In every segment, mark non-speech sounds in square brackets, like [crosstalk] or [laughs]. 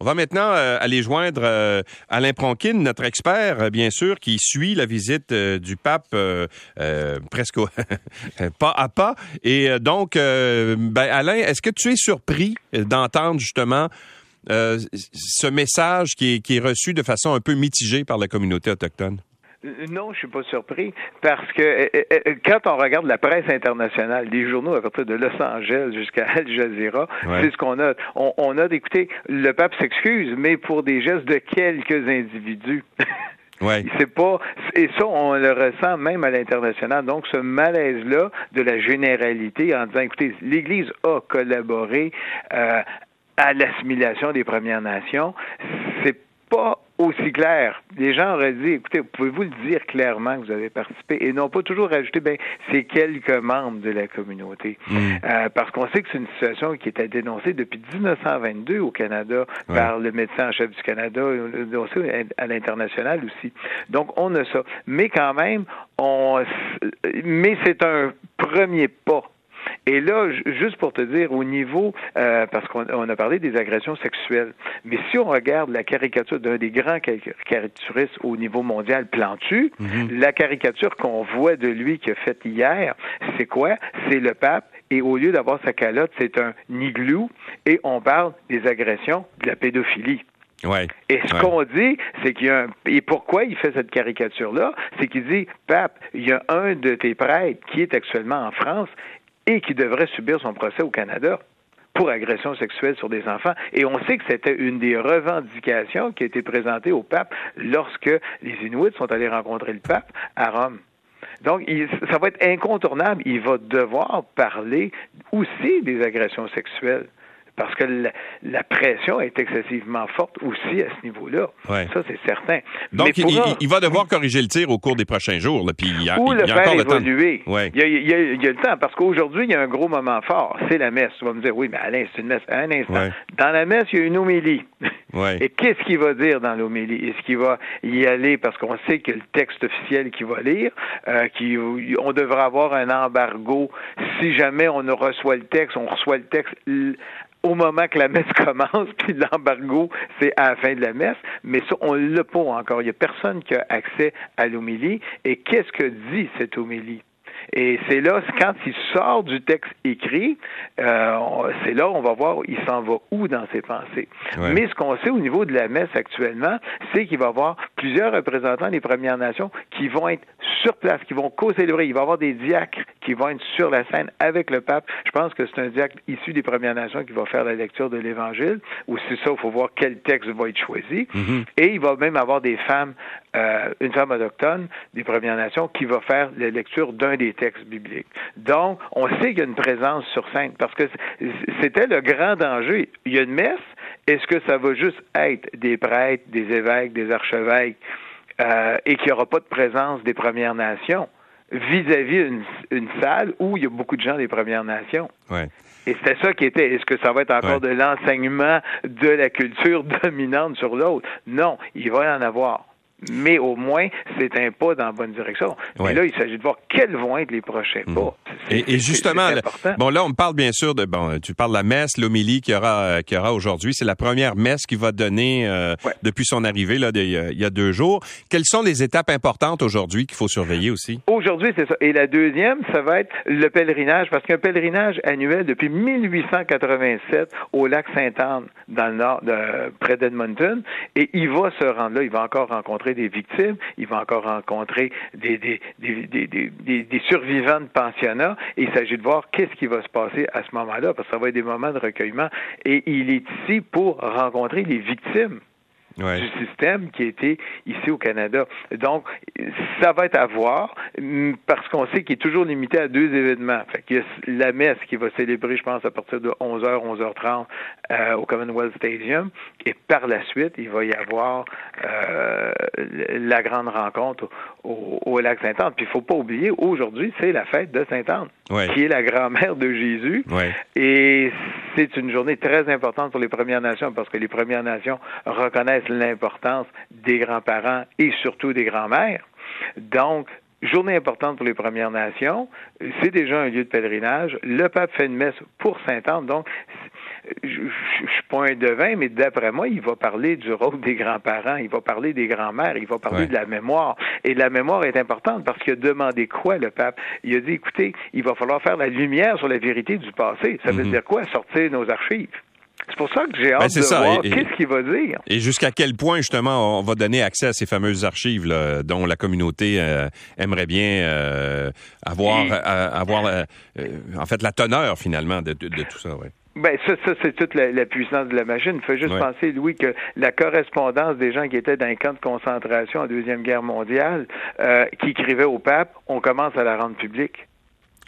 On va maintenant euh, aller joindre euh, Alain Pronkin, notre expert, euh, bien sûr, qui suit la visite du pape presque [laughs] pas à pas. Et donc, ben, Alain, est-ce que tu es surpris d'entendre justement ce message qui est reçu de façon un peu mitigée par la communauté autochtone? Non, je suis pas surpris parce que euh, euh, euh, quand on regarde la presse internationale, les journaux à partir de Los Angeles jusqu'à Al Jazeera, c'est ce qu'on a. On, a d'écouter le pape s'excuse, mais pour des gestes de quelques individus. [laughs] Ouais. C'est pas et ça on le ressent même à l'international. Donc ce malaise là de la généralité en disant écoutez l'Église a collaboré à l'assimilation des Premières Nations, c'est pas aussi clair. Les gens auraient dit, écoutez, pouvez-vous le dire clairement que vous avez participé? Et non pas toujours rajouter, ben, c'est quelques membres de la communauté. Mm. Euh, parce qu'on sait que c'est une situation qui était dénoncée depuis 1922 au Canada par le médecin en chef du Canada, dénoncée à l'international aussi. Donc, on a ça. Mais quand même, on, mais c'est un premier pas et là, juste pour te dire, au niveau, euh, parce qu'on a parlé des agressions sexuelles, mais si on regarde la caricature d'un des grands caricaturistes au niveau mondial, Plantu, mhm. la caricature qu'on voit de lui qu'il a faite hier, c'est quoi? C'est le pape et au lieu d'avoir sa calotte, c'est un igloo et on parle des agressions, de la pédophilie. Ouais, et ce qu'on dit, c'est qu'il y a un... Et pourquoi il fait cette caricature-là? C'est qu'il dit, Pape, il y a un de tes prêtres qui est actuellement en France et qui devrait subir son procès au Canada pour agression sexuelle sur des enfants. Et on sait que c'était une des revendications qui a été présentée au pape lorsque les Inuits sont allés rencontrer le pape à Rome. Donc, ça va être incontournable. Il va devoir parler aussi des agressions sexuelles parce que la, pression est excessivement forte aussi à ce niveau-là. Ça, c'est certain. Donc, il, va devoir corriger le tir au cours des prochains jours. Là, puis il y a, Ou le faire évoluer. Il, y a, le temps, parce qu'aujourd'hui, il y a un gros moment fort. C'est la messe. Tu vas me dire, oui, mais Alain, c'est une messe. Un instant. Dans la messe, il y a une homélie. [laughs] Et qu'est-ce qu'il va dire dans l'homélie? Est-ce qu'il va y aller, parce qu'on sait que le texte officiel qu'il va lire, euh, on devra avoir un embargo si jamais on reçoit le texte, on reçoit le texte au moment que la messe [laughs] commence, puis l'embargo, c'est à la fin de la messe. Mais ça, on l'a pas encore. Il n'y a personne qui a accès à l'homélie. Et qu'est-ce que dit cette homélie? Et c'est là, quand il sort du texte écrit, euh, c'est là on va voir il s'en va où dans ses pensées. Mais ce qu'on sait au niveau de la messe actuellement, c'est qu'il va y avoir plusieurs représentants des Premières Nations qui vont être sur place, qui vont co-célébrer. Il va y avoir des diacres qui vont être sur la scène avec le pape. Je pense que c'est un diacre issu des Premières Nations qui va faire la lecture de l'Évangile. Ou c'est ça, il faut voir quel texte va être choisi. Mm-hmm. Et il va même avoir des femmes, euh, une femme autochtone des Premières Nations qui va faire la lecture d'un des textes bibliques. Donc, on sait qu'il y a une présence sur scène parce que c'était le grand danger. Il y a une messe. Est-ce que ça va juste être des prêtres, des évêques, des archevêques euh, et qu'il n'y aura pas de présence des Premières Nations? vis-à-vis une, une, salle où il y a beaucoup de gens des Premières Nations? Et c'était ça qui était. Est-ce que ça va être encore de l'enseignement de la culture [laughs] dominante sur l'autre? Non, il va y en avoir mais au moins, c'est un pas dans la bonne direction. Et là, il s'agit de voir quels vont être les prochains hmm. pas. Et, justement, bon, là, on parle bien sûr de, bon, tu parles de la messe, l'homélie qu'il y aura, qu'il y aura aujourd'hui. C'est la première messe qu'il va donner euh, depuis son arrivée, là, il y a deux jours. Quelles sont les étapes importantes aujourd'hui qu'il faut surveiller aussi? Aujourd'hui, c'est ça. Et la deuxième, ça va être le pèlerinage, parce qu'un pèlerinage annuel depuis 1887 au lac Sainte-Anne, dans le nord, de, près d'Edmonton, et il va se rendre là, il va encore rencontrer des victimes, il va encore rencontrer des, des, des, des, survivants de pensionnats, il s'agit de voir qu'est-ce qui va se passer à ce moment-là, parce que ça va être des moments de recueillement, et il est ici pour rencontrer les victimes du système qui a été ici au Canada. Donc, ça va être à voir parce qu'on sait qu'il est toujours limité à deux événements. Fait qu'il y a la messe qui va célébrer, je pense, à partir de 11h, 11h30 euh, au Commonwealth Stadium. Et par la suite, il va y avoir euh, la grande rencontre au, au lac Sainte-Anne. Puis il faut pas oublier, aujourd'hui, c'est la fête de Sainte-Anne, qui est la grand-mère de Jésus. Et c'est une journée très importante pour les Premières Nations parce que les Premières Nations reconnaissent l'importance des grands-parents et surtout des grands-mères. Donc, journée importante pour les Premières Nations. C'est déjà un lieu de pèlerinage. Le pape fait une messe pour Sainte-Anne. Donc, je, je, suis pas un devin, mais d'après moi, il va parler du rôle des grands-parents, il va parler des grands-mères, il va parler de la mémoire. Et la mémoire est importante parce qu'il a demandé quoi, le pape? Il a dit, écoutez, il va falloir faire la lumière sur la vérité du passé. Ça veut mhm. dire quoi? Sortir nos archives? C'est pour ça que j'ai ben, hâte de voir qu'est-ce qu'il va dire. Et jusqu'à quel point, justement, on va donner accès à ces fameuses archives là, dont la communauté euh, aimerait bien euh, avoir, euh, avoir en fait, la teneur, finalement, de, de, tout ça. Ouais. Ben ça, ça c'est toute la, puissance de la machine. Il faut juste penser, Louis, que la correspondance des gens qui étaient dans les camps de concentration en deuxième guerre mondiale, qui écrivaient au pape, on commence à la rendre publique.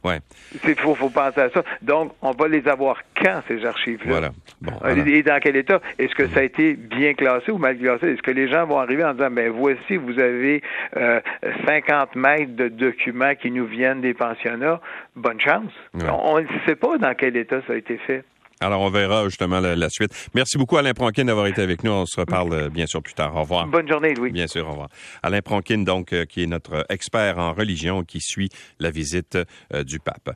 Ouais. Il faut, faut, penser à ça. Donc, on va les avoir quand, ces archives-là? Voilà. Et dans quel état? Est-ce que ça a été bien classé ou mal classé? Est-ce que les gens vont arriver en disant, ben voici, vous avez euh, 50 mètres de documents qui nous viennent des pensionnats? Bonne chance. On ne sait pas dans quel état ça a été fait. Alors, on verra justement la, suite. Merci beaucoup, Alain Pronkin, d'avoir été avec nous. On se reparle euh, bien sûr plus tard. Au revoir. Bonne journée, Louis. Bien sûr, au revoir. Alain Pronkin, donc, euh, qui est notre expert en religion, qui suit la visite euh, du pape.